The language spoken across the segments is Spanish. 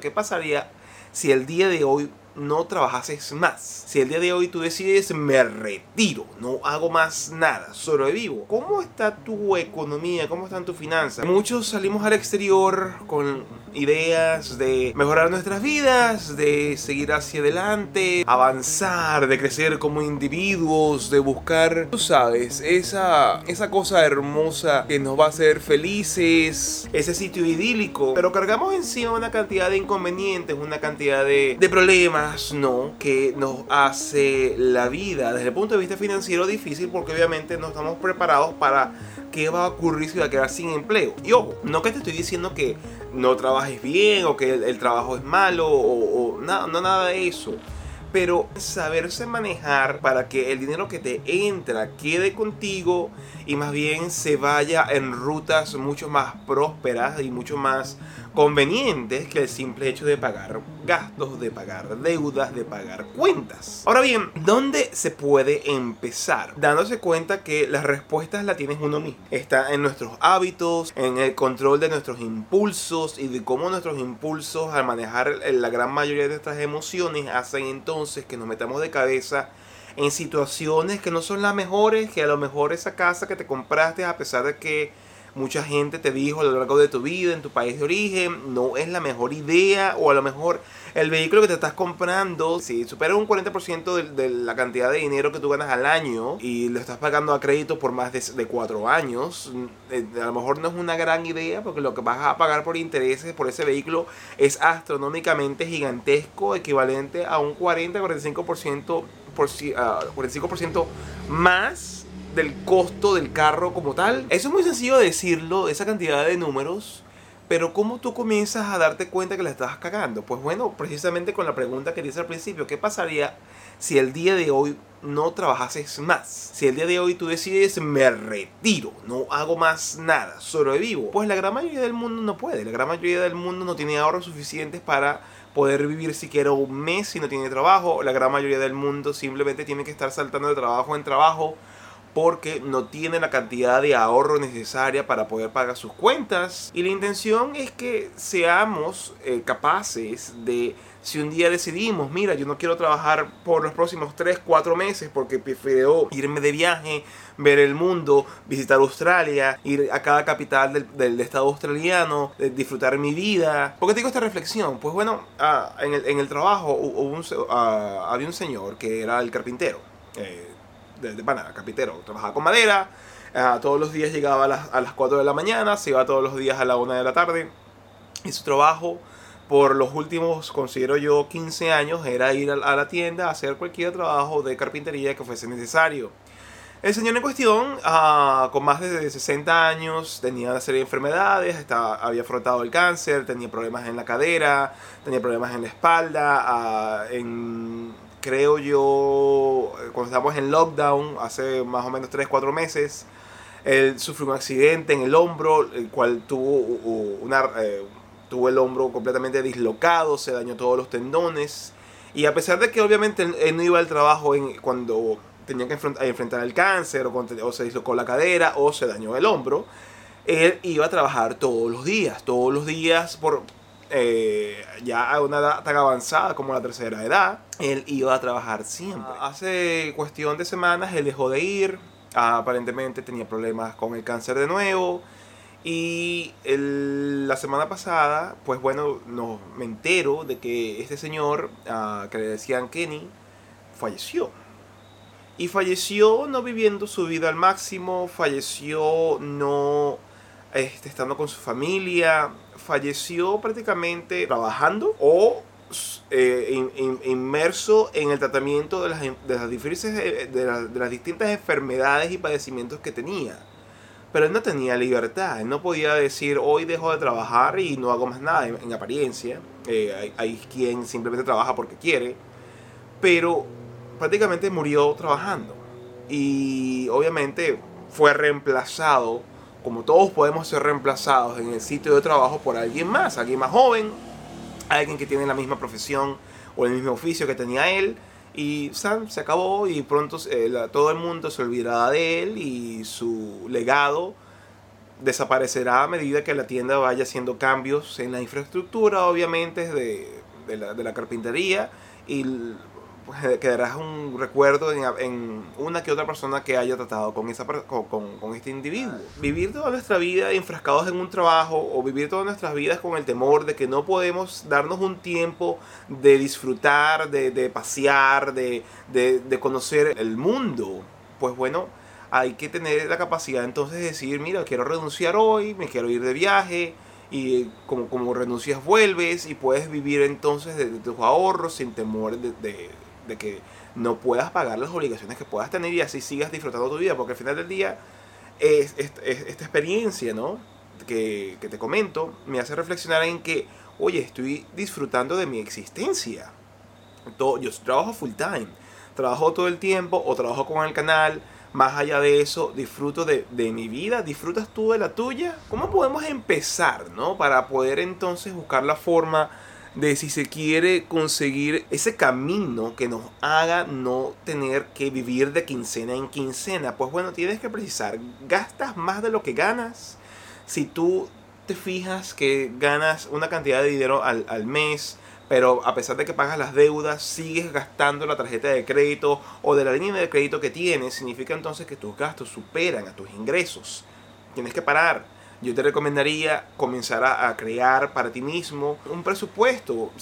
¿Qué pasaría si el día de hoy no trabajases más? Si el día de hoy tú decides me retiro, no hago más nada, sobrevivo. ¿Cómo está tu economía? ¿Cómo están tus finanzas? Muchos salimos al exterior con ideas de mejorar nuestras vidas, de seguir hacia adelante, avanzar, de crecer como individuos, de buscar, tú sabes, esa, esa cosa hermosa que nos va a hacer felices, ese sitio idílico. Pero cargamos encima una cantidad de inconvenientes, una cantidad de, de problemas, ¿no? Que nos hace la vida desde el punto de vista financiero difícil porque obviamente no estamos preparados para qué va a ocurrir si va a quedar sin empleo. Y ojo, no que te estoy diciendo que no trabajes bien o que el, trabajo es malo o, o no, no nada de eso pero saberse manejar para que el dinero que te entra quede contigo y más bien se vaya en rutas mucho más prósperas y mucho más convenientes que el simple hecho de pagar gastos, de pagar deudas, de pagar cuentas. Ahora bien, ¿dónde se puede empezar? Dándose cuenta que las respuestas las tienes uno mismo. Está en nuestros hábitos, en el control de nuestros impulsos y de cómo nuestros impulsos al manejar la gran mayoría de nuestras emociones hacen entonces que nos metamos de cabeza en situaciones que no son las mejores, que a lo mejor esa casa que te compraste a pesar de que mucha gente te dijo a lo largo de tu vida, en tu país de origen, no es la mejor idea o a lo mejor el vehículo que te estás comprando, si supera un 40% de, de, la cantidad de dinero que tú ganas al año y lo estás pagando a crédito por más de, de 4 años, eh, a lo mejor no es una gran idea porque lo que vas a pagar por intereses por ese vehículo es astronómicamente gigantesco, equivalente a un 40-45% por, uh, 45% más del costo del carro como tal. Eso es muy sencillo decirlo, esa cantidad de números. Pero ¿cómo tú comienzas a darte cuenta que la estás cagando? Pues bueno, precisamente con la pregunta que dice al principio, ¿qué pasaría si el día de hoy no trabajases más? Si el día de hoy tú decides me retiro, no hago más nada, sobrevivo. Pues la gran mayoría del mundo no puede, la gran mayoría del mundo no tiene ahorros suficientes para poder vivir siquiera un mes si no tiene trabajo. La gran mayoría del mundo simplemente tiene que estar saltando de trabajo en trabajo porque no tiene la cantidad de ahorro necesaria para poder pagar sus cuentas. Y la intención es que seamos eh, capaces de, si un día decidimos, mira, yo no quiero trabajar por los próximos 3, 4 meses porque prefiero irme de viaje, ver el mundo, visitar Australia, ir a cada capital del, del estado australiano, disfrutar mi vida. ¿Por qué digo esta reflexión? Pues bueno, ah, en, el, en, el, trabajo hubo un, ah, había un señor que era el carpintero. Eh, de, de pana, capitero, trabajaba con madera, uh, todos los días llegaba a las, a las 4 de la mañana, se iba todos los días a la 1 de la tarde, y su trabajo por los últimos, considero yo, 15 años era ir a, a la tienda a hacer cualquier trabajo de carpintería que fuese necesario. El señor en cuestión, uh, con más de 60 años, tenía una serie de enfermedades, estaba, había afrontado el cáncer, tenía problemas en la cadera, tenía problemas en la espalda, uh, en creo yo, cuando estábamos en lockdown, hace más o menos 3, 4 meses, él sufrió un accidente en el hombro, el cual tuvo, una, eh, tuvo el hombro completamente dislocado, se dañó todos los tendones. Y a pesar de que obviamente él, no iba al trabajo en, cuando tenía que enfrentar, enfrentar el cáncer, o, o se dislocó la cadera, o se dañó el hombro, él iba a trabajar todos los días, todos los días por, eh, ya a una edad tan avanzada como la tercera edad, él iba a trabajar siempre. Ah. Hace cuestión de semanas él dejó de ir, aparentemente tenía problemas con el cáncer de nuevo. Y la semana pasada, pues bueno, no, me entero de que este señor, uh, que le decían Kenny, falleció. Y falleció no viviendo su vida al máximo, falleció no este, estando con su familia, falleció prácticamente trabajando o eh, in, in, inmerso en el tratamiento de las, de las, de, las, de las distintas enfermedades y padecimientos que tenía. Pero él no tenía libertad, él no podía decir hoy dejo de trabajar y no hago más nada en, en apariencia. Eh, hay, hay, quien simplemente trabaja porque quiere, pero prácticamente murió trabajando. Y obviamente fue reemplazado como todos podemos ser reemplazados en el sitio de trabajo por alguien más, alguien más joven, alguien que tiene la misma profesión o el mismo oficio que tenía él. Y Sam se acabó y pronto eh, todo el mundo se olvidará de él y su legado desaparecerá a medida que la tienda vaya haciendo cambios en la infraestructura, obviamente, de, de, la, carpintería y quedarás un recuerdo en, una que otra persona que haya tratado con, esa, con, con, este individuo. Vivir toda nuestra vida enfrascados en un trabajo o vivir todas nuestras vidas con el temor de que no podemos darnos un tiempo de disfrutar, de, de pasear, de, de, de conocer el mundo, pues bueno, hay que tener la capacidad entonces de decir, mira, quiero renunciar hoy, me quiero ir de viaje, y como, como renuncias vuelves y puedes vivir entonces de, tus ahorros sin temor de, de que no puedas pagar las obligaciones que puedas tener y así sigas disfrutando tu vida, porque al final del día es, esta experiencia, ¿no? Que, que, te comento, me hace reflexionar en que, oye, estoy disfrutando de mi existencia. Todo, yo trabajo full time, trabajo todo el tiempo o trabajo con el canal. Más allá de eso, disfruto de, de mi vida, disfrutas tú de la tuya. ¿Cómo podemos empezar, no? Para poder entonces buscar la forma de si se quiere conseguir ese camino que nos haga no tener que vivir de quincena en quincena. Pues bueno, tienes que precisar, ¿gastas más de lo que ganas? Si tú te fijas que ganas una cantidad de dinero al, al mes, pero a pesar de que pagas las deudas, sigues gastando la tarjeta de crédito o de la línea de crédito que tienes, significa entonces que tus gastos superan a tus ingresos. Tienes que parar yo te recomendaría comenzar a, crear para ti mismo un presupuesto,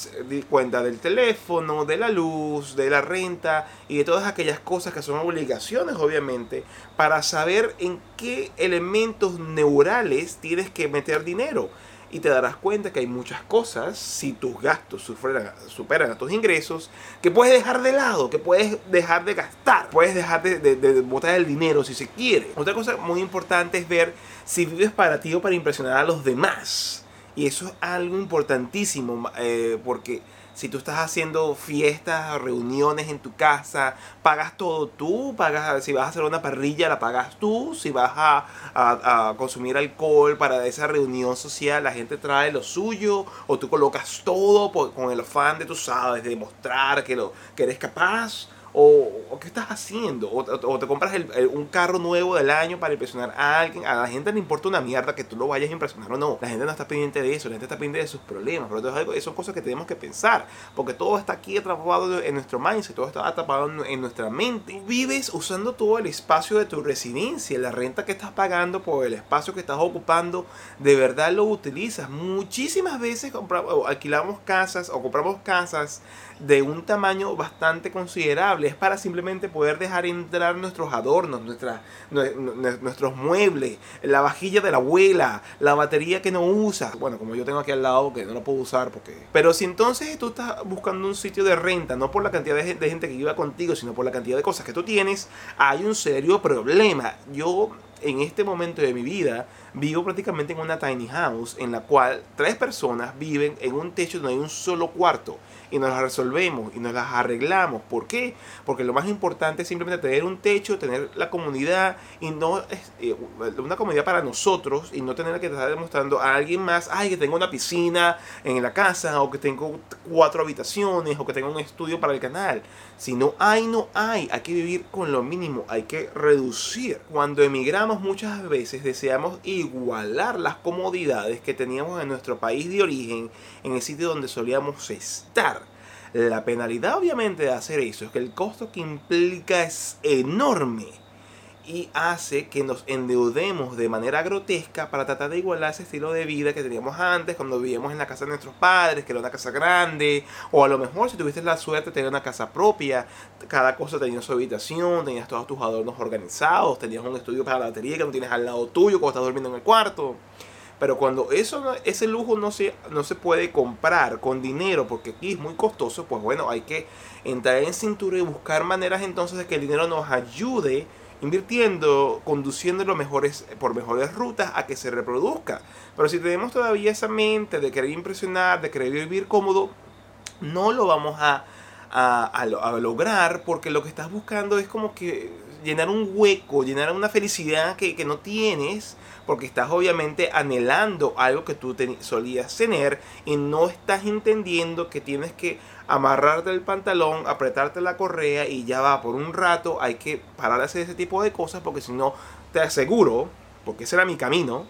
cuenta del teléfono, de la luz, de la renta y de todas aquellas cosas que son obligaciones, obviamente, para saber en qué elementos neurales tienes que meter dinero y te darás cuenta que hay muchas cosas, si tus gastos superan, superan a tus ingresos, que puedes dejar de lado, que puedes dejar de gastar, puedes dejar de, de, botar el dinero si se quiere. Otra cosa muy importante es ver si vives para ti o para impresionar a los demás. Y eso es algo importantísimo, eh, porque si tú estás haciendo fiestas, reuniones en tu casa, pagas todo tú, pagas, si vas a hacer una parrilla la pagas tú, si vas a, consumir alcohol para esa reunión social, la gente trae lo suyo, o tú colocas todo con el afán de, tú sabes, de demostrar que, lo, que eres capaz o, qué estás haciendo, o, te compras un carro nuevo del año para impresionar a alguien. A la gente no importa una mierda que tú lo vayas a impresionar o no. La gente no está pendiente de eso, la gente está pendiente de sus problemas. Pero eso son cosas que tenemos que pensar, porque todo está aquí atrapado en nuestro mindset, todo está atrapado en nuestra mente. vives usando todo el espacio de tu residencia, la renta que estás pagando por el espacio que estás ocupando, de verdad lo utilizas. Muchísimas veces compramos, alquilamos casas o compramos casas de un tamaño bastante considerable. Es para simplemente poder dejar entrar nuestros adornos, nuestros muebles, la vajilla de la abuela, la batería que no usa. Bueno, como yo tengo aquí al lado que no lo puedo usar porque... Pero si entonces tú estás buscando un sitio de renta, no por la cantidad de gente que iba contigo, sino por la cantidad de cosas que tú tienes, hay un serio problema. Yo en este momento de mi vida vivo prácticamente en una tiny house en la cual tres personas viven en un techo donde hay un solo cuarto y nos las resolvemos y nos las arreglamos. ¿Por qué? Porque lo más importante es simplemente tener un techo, tener la comunidad y no eh, una comunidad para nosotros y no tener que estar demostrando a alguien más, ay, que tengo una piscina en la casa o que tengo cuatro habitaciones o que tengo un estudio para el canal. Si no hay, no hay. Hay que vivir con lo mínimo, hay que reducir. Cuando emigramos muchas veces deseamos igualar las comodidades que teníamos en nuestro país de origen, en el sitio donde solíamos estar. La penalidad obviamente de hacer eso es que el costo que implica es enorme y hace que nos endeudemos de manera grotesca para tratar de igualar ese estilo de vida que teníamos antes cuando vivíamos en la casa de nuestros padres, que era una casa grande, o a lo mejor si tuviste la suerte de tener una casa propia, cada cosa tenía su habitación, tenías todos tus adornos organizados, tenías un estudio para la batería que no tienes al lado tuyo cuando estás durmiendo en el cuarto. Pero cuando eso, ese lujo no se, no se puede comprar con dinero, porque aquí es muy costoso, pues bueno, hay que entrar en cintura y buscar maneras entonces de que el dinero nos ayude invirtiendo, conduciéndolo mejores, por mejores rutas a que se reproduzca. Pero si tenemos todavía esa mente de querer impresionar, de querer vivir cómodo, no lo vamos a, a, lograr porque lo que estás buscando es como que llenar un hueco, llenar una felicidad que, que no tienes porque estás obviamente anhelando algo que tú solías tener y no estás entendiendo que tienes que amarrarte el pantalón, apretarte la correa y ya va por un rato, hay que parar de hacer ese tipo de cosas porque si no, te aseguro, porque ese era mi camino,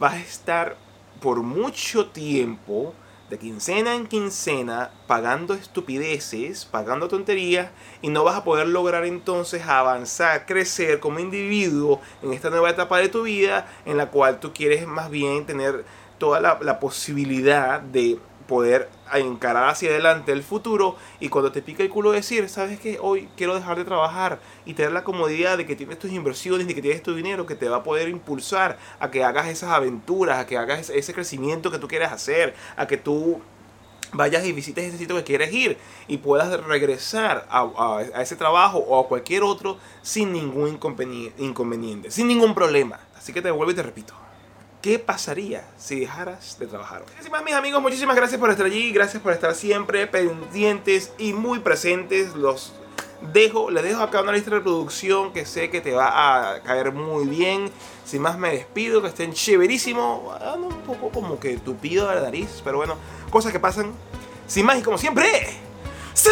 vas a estar por mucho tiempo, de quincena en quincena, pagando estupideces, pagando tonterías, y no vas a poder lograr entonces avanzar, crecer como individuo en esta nueva etapa de tu vida, en la cual tú quieres más bien tener toda la, la posibilidad de poder encarar hacia adelante el futuro y cuando te pica el culo decir, sabes que hoy quiero dejar de trabajar y tener la comodidad de que tienes tus inversiones, de que tienes tu dinero que te va a poder impulsar a que hagas esas aventuras, a que hagas ese crecimiento que tú quieres hacer, a que tú vayas y visites ese sitio que quieres ir y puedas regresar a, ese trabajo o a cualquier otro sin ningún inconveniente, sin ningún problema. Así que te vuelvo y te repito. ¿Qué pasaría si dejaras de trabajar? Muchísimas mis amigos, muchísimas gracias por estar allí, gracias por estar siempre pendientes y muy presentes. Los dejo, les dejo acá una lista de reproducción que sé que te va a caer muy bien. Sin más me despido, que estén chéverísimo. un poco como que tupido de la nariz, pero bueno, cosas que pasan. Sin más y como siempre, ¡se